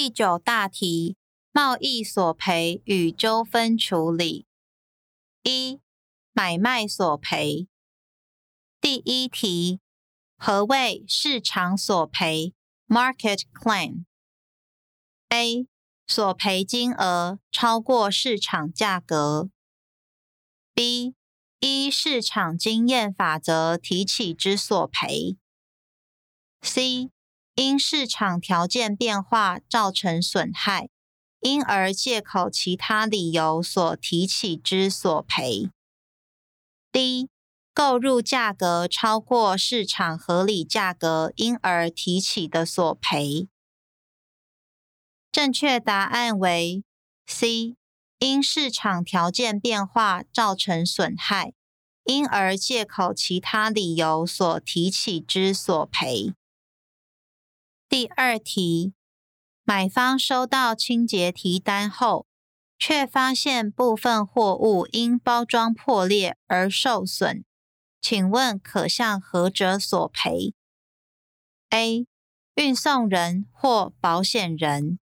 第九大题：贸易索赔与纠纷处理。一、买卖索赔。第一题：何谓市场索赔 （Market Claim）？A. 索赔金额超过市场价格。B. 依市场经验法则提起之索赔。C. 因市场条件变化造成损害，因而借口其他理由所提起之索赔。D. 购入价格超过市场合理价格，因而提起的索赔。正确答案为 C. 因市场条件变化造成损害，因而借口其他理由所提起之索赔。第二题，买方收到清洁提单后，却发现部分货物因包装破裂而受损，请问可向何者索赔？A. 运送人或保险人。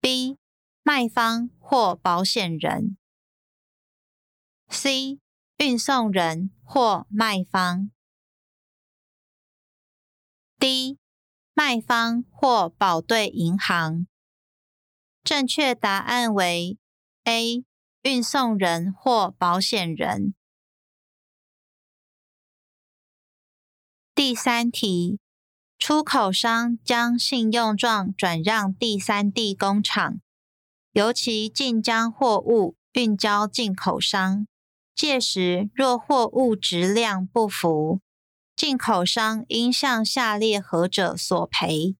B. 卖方或保险人。C. 运送人或卖方。D. 卖方或保对银行。正确答案为 A. 运送人或保险人。第三题，出口商将信用状转让第三地工厂，由其进将货物运交进口商，届时若货物质量不符。进口商应向下列何者索赔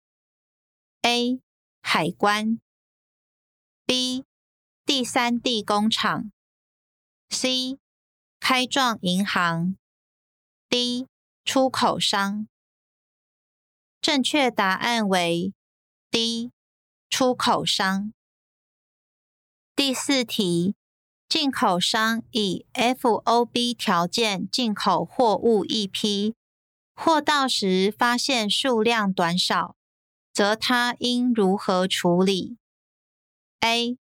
？A. 海关 B. 第三地工厂 C. 开状银行 D. 出口商。正确答案为 D. 出口商。第四题，进口商以 FOB 条件进口货物一批。货到时发现数量短少，则他应如何处理？A.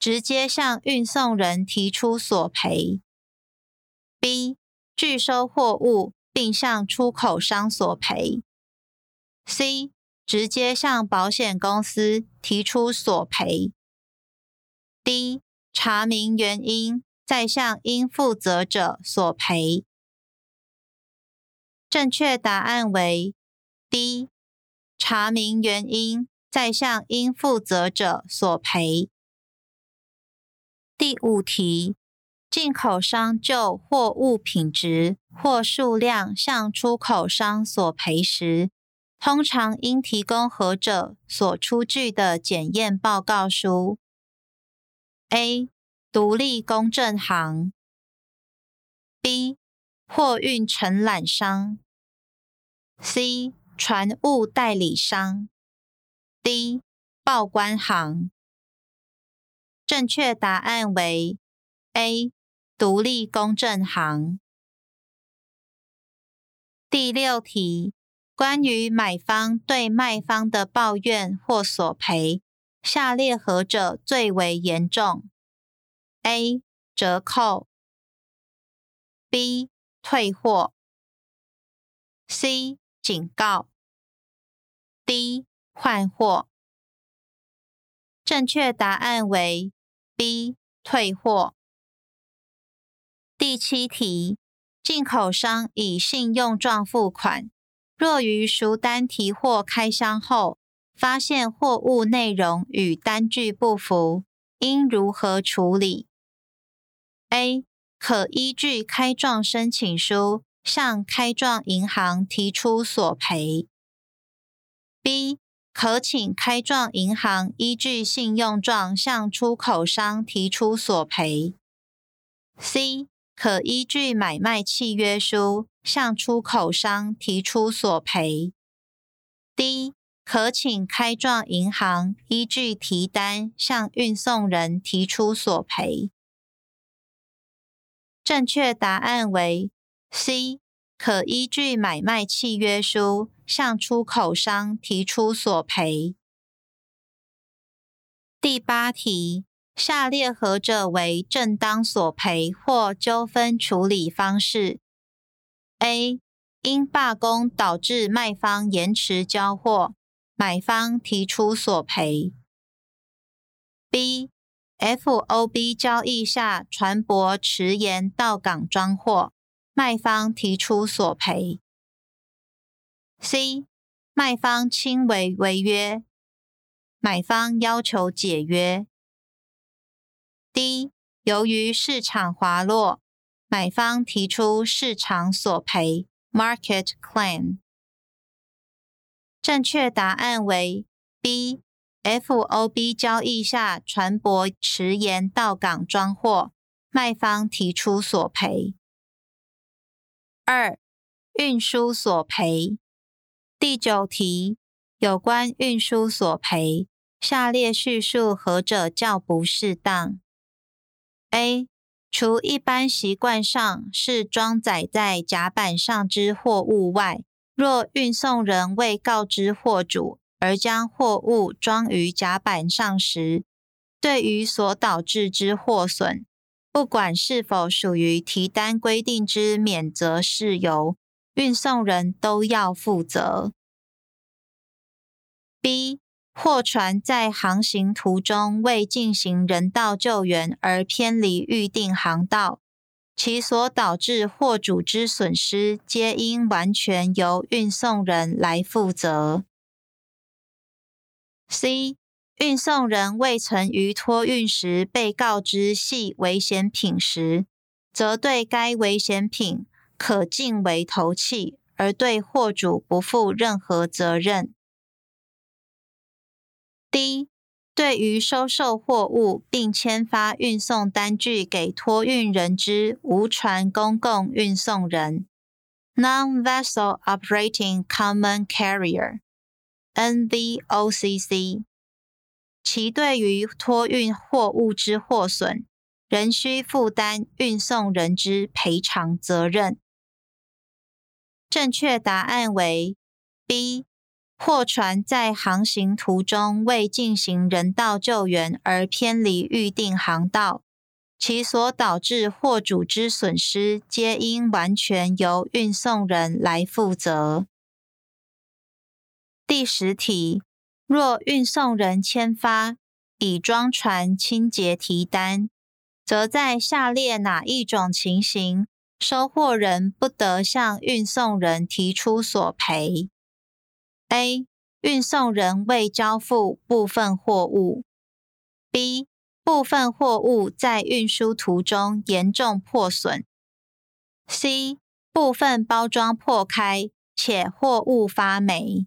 直接向运送人提出索赔。B. 拒收货物并向出口商索赔。C. 直接向保险公司提出索赔。D. 查明原因，再向应负责者索赔。正确答案为 D，查明原因，再向应负责者索赔。第五题，进口商就货物品质或数量向出口商索赔时，通常应提供何者所出具的检验报告书？A. 独立公证行 B. 货运承揽商，C 船务代理商，D 报关行。正确答案为 A 独立公证行。第六题，关于买方对卖方的抱怨或索赔，下列何者最为严重？A 折扣，B 退货，C 警告，D 换货。正确答案为 B 退货。第七题，进口商以信用状付款，若于赎单提货开箱后，发现货物内容与单据不符，应如何处理？A 可依据开状申请书向开状银行提出索赔。B 可请开状银行依据信用状向出口商提出索赔。C 可依据买卖契约书向出口商提出索赔。D 可请开状银行依据提单向运送人提出索赔。正确答案为 C，可依据买卖契约书向出口商提出索赔。第八题，下列何者为正当索赔或纠纷处理方式？A. 因罢工导致卖方延迟交货，买方提出索赔。B. FOB 交易下船舶迟延到港装货，卖方提出索赔。C. 卖方轻微违约。买方要求解约。D. 由于市场滑落，买方提出市场索赔 （market claim）。正确答案为 B. FOB 交易下船舶迟延到港装货，卖方提出索赔。二、运输索赔。第九题。有关运输索赔，下列叙述何者较不适当？A. 除一般习惯上是装载在甲板上之货物外，若运送人未告知货主而将货物装于甲板上时，对于所导致之货损，不管是否属于提单规定之免责事由，运送人都要负责。B. 货船在航行途中未进行人道救援而偏离预定航道，其所导致货主之损失，皆应完全由运送人来负责。C. 运送人未曾于托运时被告知系危险品时，则对该危险品可尽为投弃，而对货主不负任何责任。D. 对于收受货物并签发运送单据给托运人之无船公共运送人 （Non-Vessel Operating Common Carrier） NVOCC，其对于托运货物之货损，仍需负担运送人之赔偿责任。正确答案为 B。货船在航行途中未进行人道救援而偏离预定航道，其所导致货主之损失，皆应完全由运送人来负责。第十题，若运送人签发已装船清洁提单，则在下列哪一种情形，收货人不得向运送人提出索赔？A. 运送人未交付部分货物；B. 部分货物在运输途中严重破损；C. 部分包装破开且货物发霉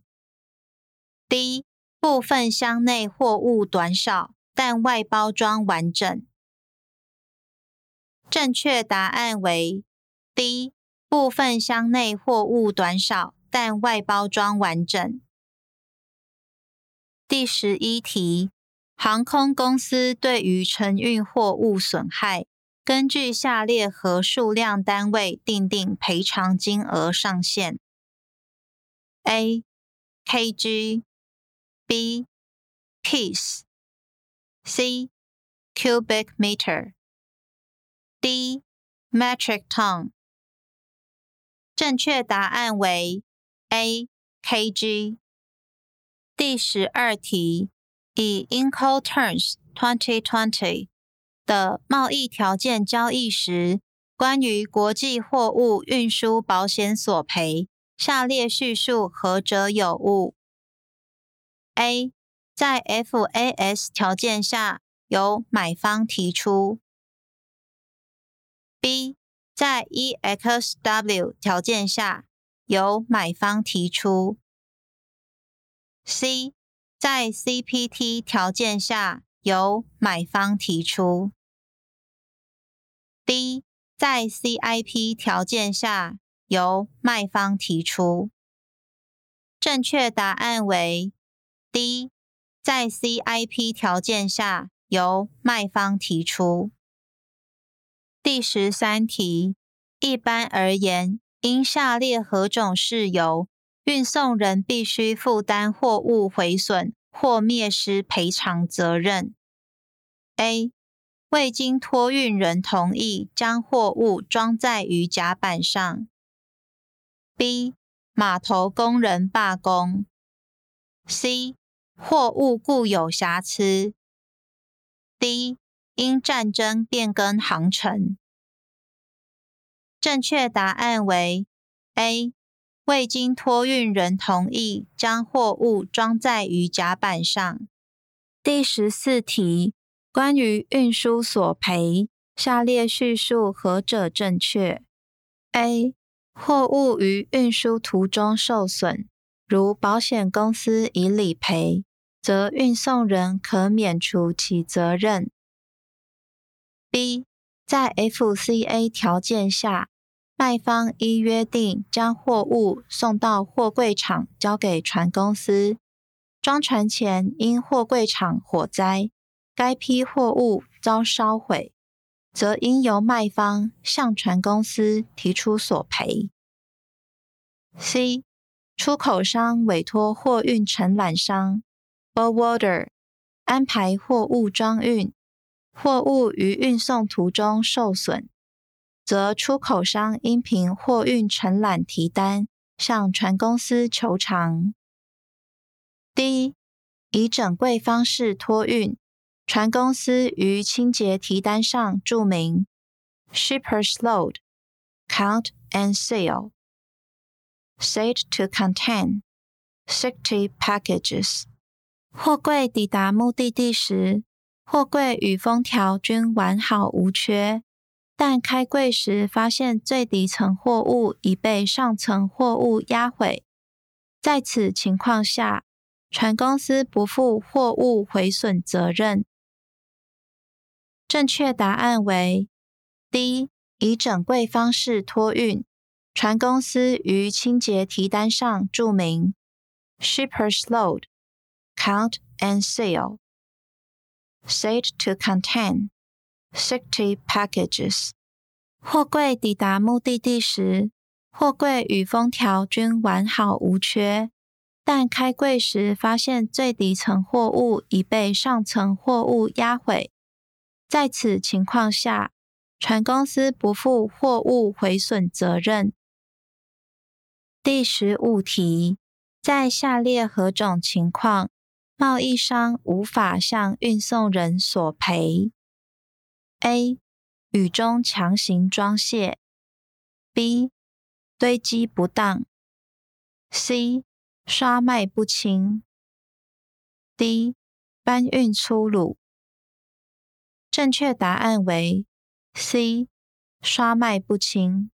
；D. 部分箱内货物短少但外包装完整。正确答案为 D. 部分箱内货物短少。但外包装完整。第十一题，航空公司对于承运货物损害，根据下列何数量单位订定赔偿金额上限？A kg B, piece，C. cubic meter，D. metric ton。正确答案为。A kg。第十二题，以 Incoterms 2020的贸易条件交易时，关于国际货物运输保险索赔，下列叙述何者有误？A 在 FAS 条件下由买方提出。B 在 EXW 条件下。由买方提出。C 在 CPT 条件下由买方提出。D 在 CIP 条件下由卖方提出。正确答案为 D 在 CIP 条件下由卖方提出。第十三题，一般而言。因下列何种事由，运送人必须负担货物毁损或灭失赔偿责任：A. 未经托运人同意，将货物装载于甲板上；B. 码头工人罢工；C. 货物固有瑕疵；D. 因战争变更航程。正确答案为 A。未经托运人同意，将货物装载于甲板上。第十四题，关于运输索赔，下列叙述何者正确？A. 货物于运输途中受损，如保险公司已理赔，则运送人可免除其责任。B. 在 FCA 条件下，卖方依约定将货物送到货柜厂，交给船公司。装船前因货柜场火灾，该批货物遭烧毁，则应由卖方向船公司提出索赔。C. 出口商委托货运承揽商 （Forwarder） 安排货物装运，货物于运送途中受损。则出口商应凭货运承揽提单向船公司求偿。D. 以整柜方式托运，船公司于清洁提单上注明 “Shipper's load, count and sale. Said to contain sixty packages”。货柜抵达目的地时，货柜与封条均完好无缺。但开柜时发现最底层货物已被上层货物压毁，在此情况下，船公司不负货物毁损责任。正确答案为 D，以整柜方式托运，船公司于清洁提单上注明 “Shipper's load, count and seal, said to contain”。Sixty packages。货柜抵达目的地时，货柜与封条均完好无缺，但开柜时发现最底层货物已被上层货物压毁。在此情况下，船公司不负货物毁损责任。第十五题，在下列何种情况，贸易商无法向运送人索赔？A. 雨中强行装卸；B. 堆积不当；C. 刷卖不清；D. 搬运粗鲁。正确答案为 C. 刷卖不清。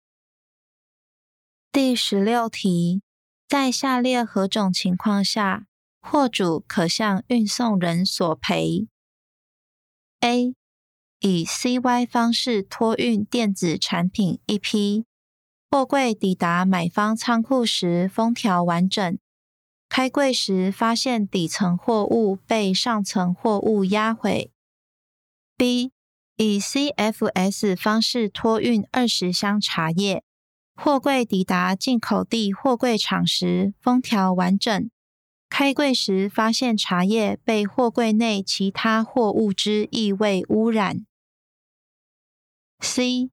第十六题，在下列何种情况下，货主可向运送人索赔？A. 以 CY 方式托运电子产品一批，货柜抵达买方仓库时封条完整，开柜时发现底层货物被上层货物压毁。B 以 CFS 方式托运二十箱茶叶，货柜抵达进口地货柜场时封条完整，开柜时发现茶叶被货柜内其他货物之异味污染。C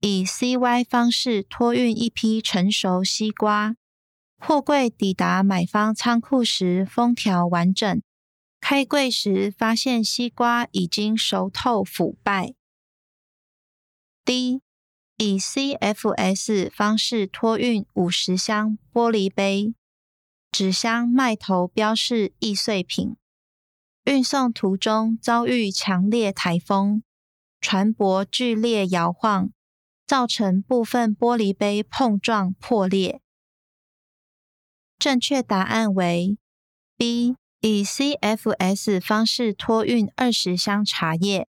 以 CY 方式托运一批成熟西瓜，货柜抵达买方仓库时封条完整，开柜时发现西瓜已经熟透腐败。D 以 CFS 方式托运五十箱玻璃杯，纸箱卖头标示易碎品，运送途中遭遇强烈台风。船舶剧烈摇晃，造成部分玻璃杯碰撞破裂。正确答案为 B，以 CFS 方式托运二十箱茶叶，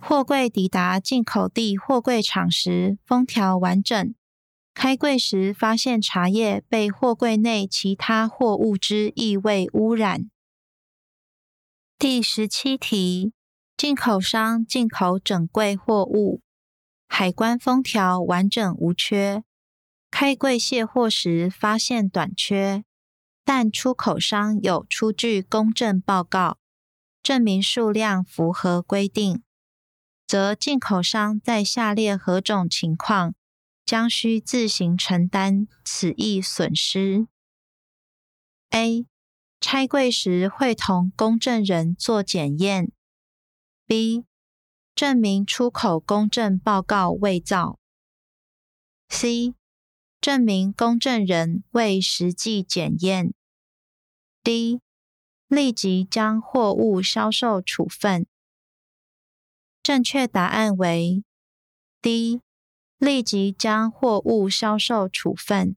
货柜抵达进口地货柜场时封条完整，开柜时发现茶叶被货柜内其他货物之异味污染。第十七题。进口商进口整柜货物，海关封条完整无缺，开柜卸货时发现短缺，但出口商有出具公证报告，证明数量符合规定，则进口商在下列何种情况将需自行承担此一损失：A. 拆柜时会同公证人做检验；B. 证明出口公证报告伪造；C. 证明公证人未实际检验；D. 立即将货物销售处分。正确答案为 D。立即将货物销售处分。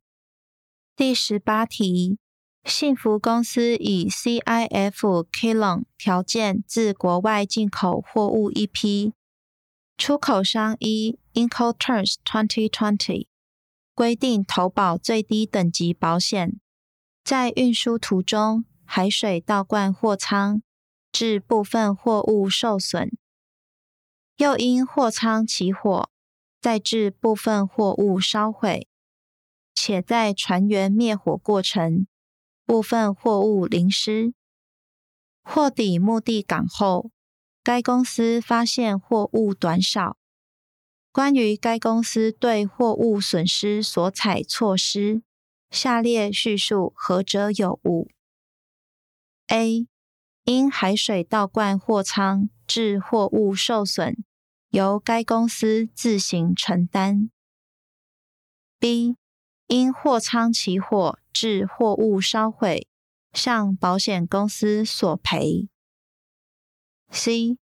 第十八题，信福公司以 CIF Kilon 条件自国外进口货物一批，出口商依 Incoterms 2020规定投保最低等级保险，在运输途中。海水倒灌货舱，致部分货物受损；又因货舱起火，再致部分货物烧毁，且在船员灭火过程，部分货物淋湿。货抵目的港后，该公司发现货物短少。关于该公司对货物损失所采措施，下列叙述何者有误？A. 因海水倒灌货舱致货物受损，由该公司自行承担。B. 因货舱起火致货物烧毁，向保险公司索赔。C.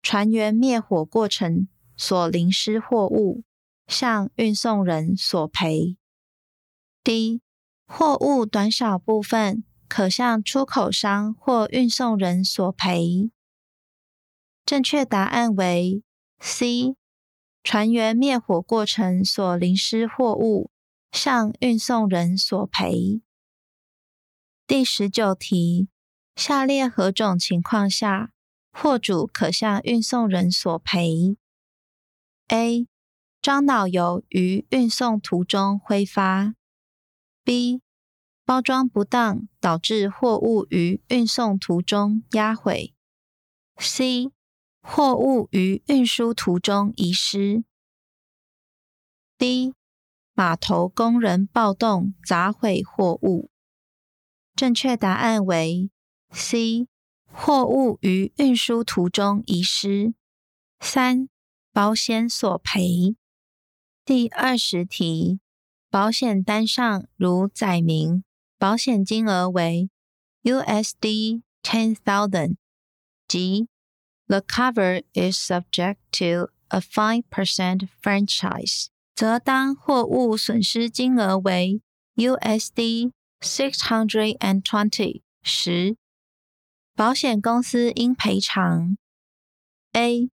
船员灭火过程所淋湿货物，向运送人索赔。D. 货物短少部分。可向出口商或运送人索赔。正确答案为 C。船员灭火过程所淋湿货物，向运送人索赔。第十九题，下列何种情况下，货主可向运送人索赔？A. 樟脑油于运送途中挥发。B. 包装不当，导致货物于运送途中压毁。C. 货物于运输途中遗失。D. 码头工人暴动砸毁货物。正确答案为 C. 货物于运输途中遗失。三、保险索赔。第二十题，保险单上如载明。保险金额为 USD ten thousand，即 The cover is subject to a five percent franchise，则当货物损失金额为 USD six hundred and twenty 时，保险公司应赔偿 A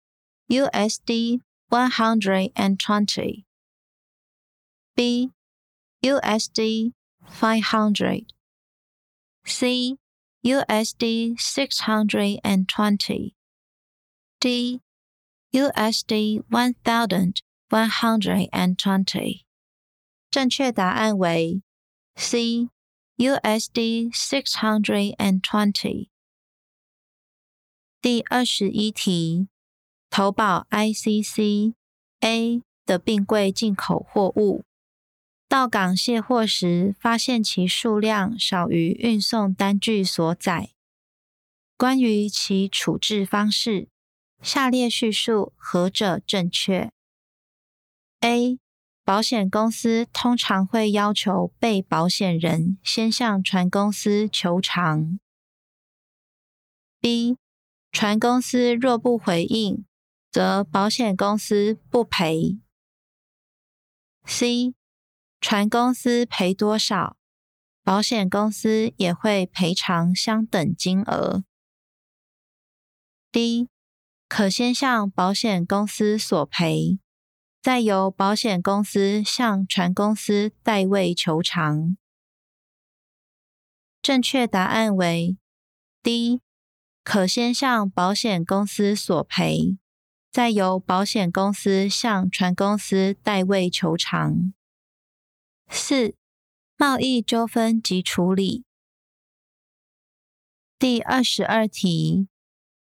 USD one hundred and twenty，B USD Five hundred, C USD six hundred and twenty, D USD one thousand one hundred and twenty。正确答案为 C USD six hundred and twenty。第二十一题，投保 ICC A 的并柜进口货物。到港卸货时，发现其数量少于运送单据所载。关于其处置方式，下列叙述何者正确？A. 保险公司通常会要求被保险人先向船公司求偿。B. 船公司若不回应，则保险公司不赔。C. 船公司赔多少，保险公司也会赔偿相等金额。D. 可先向保险公司索赔，再由保险公司向船公司代位求偿。正确答案为 D. 可先向保险公司索赔，再由保险公司向船公司代位求偿。四、贸易纠纷及处理。第二十二题，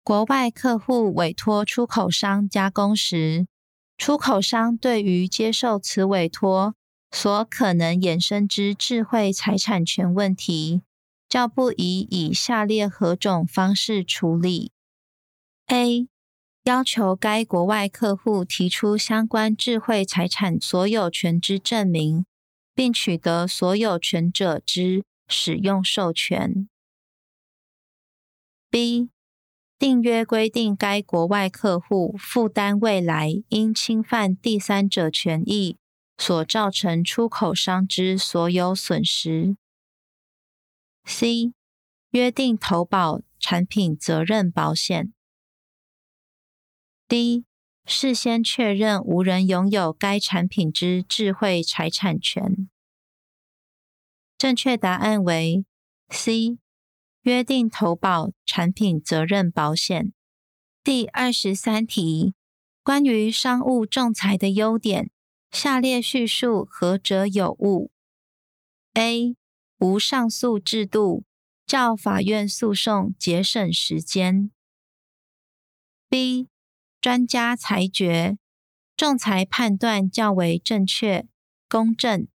国外客户委托出口商加工时，出口商对于接受此委托所可能衍生之智慧财产权问题，较不宜以下列何种方式处理：A. 要求该国外客户提出相关智慧财产所有权之证明，并取得所有权者之使用授权。B. 订约规定该国外客户负担未来因侵犯第三者权益所造成出口商之所有损失。C. 约定投保产品责任保险。D. 事先确认无人拥有该产品之智慧财产权。正确答案为 C。约定投保产品责任保险。第二十三题，关于商务仲裁的优点，下列叙述何者有误？A. 无上诉制度，较法院诉讼节省时间。B. 专家裁决，仲裁判断较为正确、公正。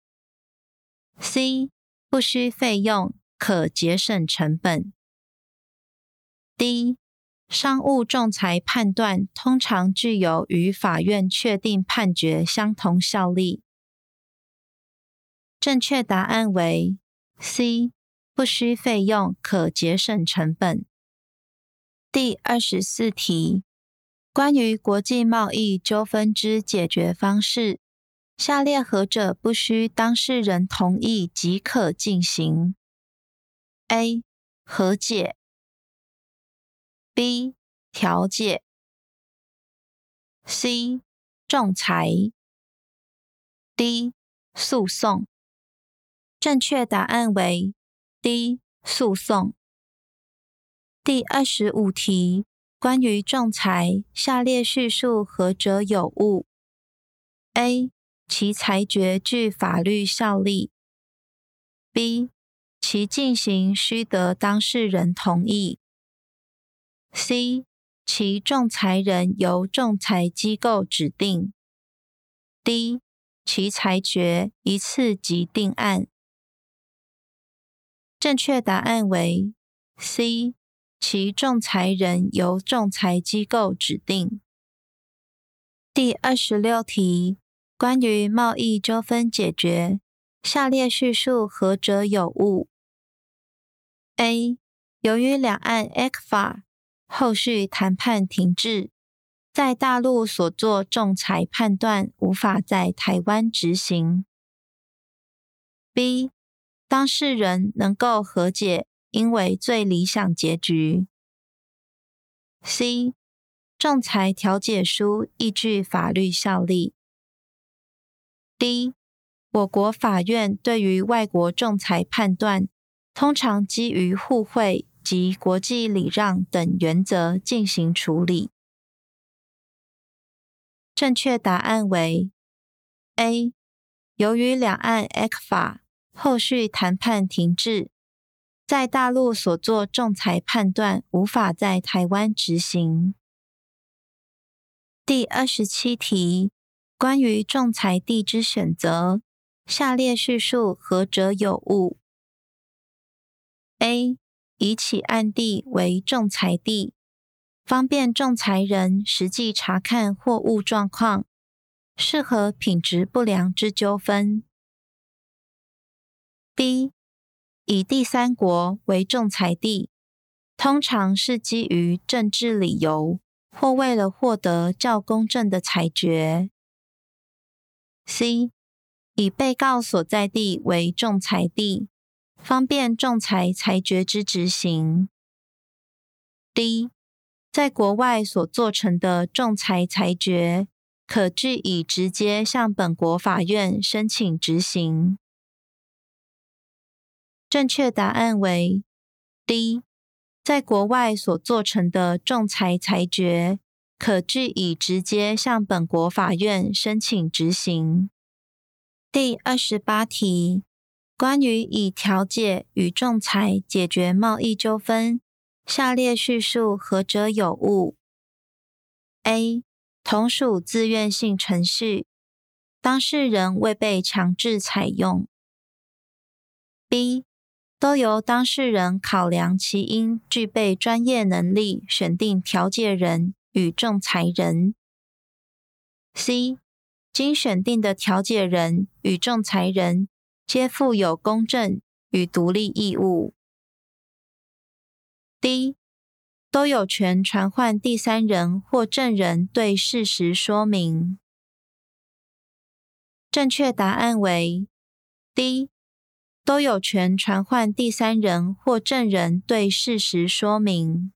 C. 不需费用，可节省成本。D. 商务仲裁判断通常具有与法院确定判决相同效力。正确答案为 C. 不需费用，可节省成本。第二十四题。关于国际贸易纠纷之解决方式，下列何者不需当事人同意即可进行？A. 和解 B. 调解 C. 仲裁 D. 诉讼。正确答案为 D. 诉讼。第二十五题。关于仲裁，下列叙述何者有误？A. 其裁决具法律效力。B. 其进行需得当事人同意。C. 其仲裁人由仲裁机构指定。D. 其裁决一次即定案。正确答案为 C。其仲裁人由仲裁机构指定。第二十六题，关于贸易纠纷解决，下列叙述何者有误？A. 由于两岸 ECFA 后续谈判停滞，在大陆所做仲裁判断无法在台湾执行。B. 当事人能够和解。应为最理想结局。C. 仲裁调解书依据法律效力。D. 我国法院对于外国仲裁判断，通常基于互惠及国际礼让等原则进行处理。正确答案为 A. 由于两岸 ECFA 后续谈判停滞。在大陆所做仲裁判断无法在台湾执行。第二十七题，关于仲裁地之选择，下列叙述何者有误？A. 以起案地为仲裁地，方便仲裁人实际查看货物状况，适合品质不良之纠纷。B. 以第三国为仲裁地，通常是基于政治理由，或为了获得较公正的裁决。C. 以被告所在地为仲裁地，方便仲裁裁决之执行。D. 在国外所做成的仲裁裁决，可据以直接向本国法院申请执行。正确答案为 D，在国外所做成的仲裁裁决，可据以直接向本国法院申请执行。第二十八题，关于以调解与仲裁解决贸易纠纷，下列叙述何者有误？A. 同属自愿性程序，当事人未被强制采用。B. 都由当事人考量其应具备专业能力，选定调解人与仲裁人。C. 经选定的调解人与仲裁人皆负有公正与独立义务。D. 都有权传唤第三人或证人对事实说明。正确答案为 D。都有权传唤第三人或证人对事实说明。